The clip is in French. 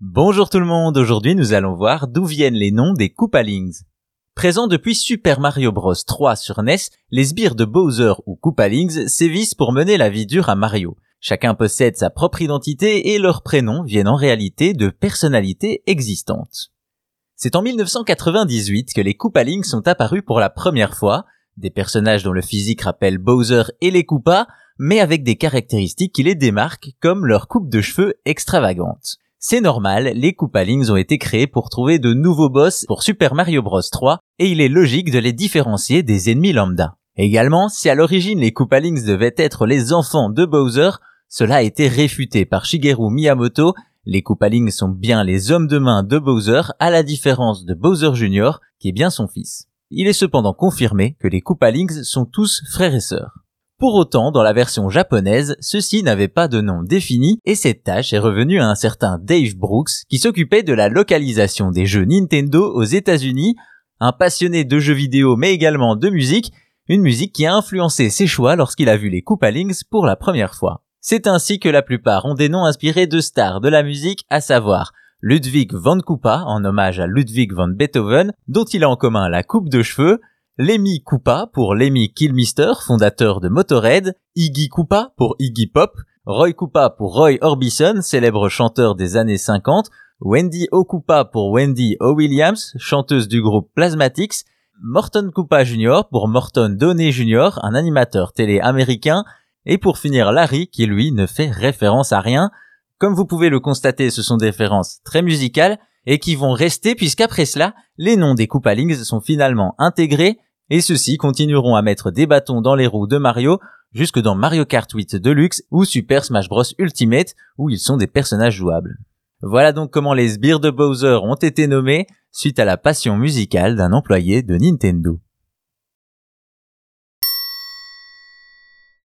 Bonjour tout le monde, aujourd'hui nous allons voir d'où viennent les noms des Koopalings. Présents depuis Super Mario Bros 3 sur NES, les sbires de Bowser ou Koopalings sévissent pour mener la vie dure à Mario. Chacun possède sa propre identité et leurs prénoms viennent en réalité de personnalités existantes. C'est en 1998 que les Koopalings sont apparus pour la première fois, des personnages dont le physique rappelle Bowser et les Koopas, mais avec des caractéristiques qui les démarquent comme leur coupe de cheveux extravagante. C'est normal, les Koopalings ont été créés pour trouver de nouveaux boss pour Super Mario Bros 3 et il est logique de les différencier des ennemis lambda. Également, si à l'origine les Koopalings devaient être les enfants de Bowser, cela a été réfuté par Shigeru Miyamoto. Les Koopalings sont bien les hommes de main de Bowser à la différence de Bowser Jr. qui est bien son fils. Il est cependant confirmé que les Koopalings sont tous frères et sœurs. Pour autant, dans la version japonaise, ceux-ci n'avaient pas de nom défini et cette tâche est revenue à un certain Dave Brooks qui s'occupait de la localisation des jeux Nintendo aux États-Unis, un passionné de jeux vidéo mais également de musique, une musique qui a influencé ses choix lorsqu'il a vu les Koopalings pour la première fois. C'est ainsi que la plupart ont des noms inspirés de stars de la musique, à savoir Ludwig van Koopa en hommage à Ludwig van Beethoven, dont il a en commun la coupe de cheveux, Lemmy Koopa pour Lemmy Kilmister, fondateur de Motorhead, Iggy Koopa pour Iggy Pop, Roy Koopa pour Roy Orbison, célèbre chanteur des années 50, Wendy O'Koopa pour Wendy O'Williams, chanteuse du groupe Plasmatics, Morton Koopa Jr. pour Morton Downey Jr., un animateur télé américain, et pour finir Larry qui lui ne fait référence à rien. Comme vous pouvez le constater, ce sont des références très musicales et qui vont rester puisqu'après cela, les noms des Koopalings sont finalement intégrés et ceux-ci continueront à mettre des bâtons dans les roues de Mario jusque dans Mario Kart 8 Deluxe ou Super Smash Bros Ultimate où ils sont des personnages jouables. Voilà donc comment les sbires de Bowser ont été nommés suite à la passion musicale d'un employé de Nintendo.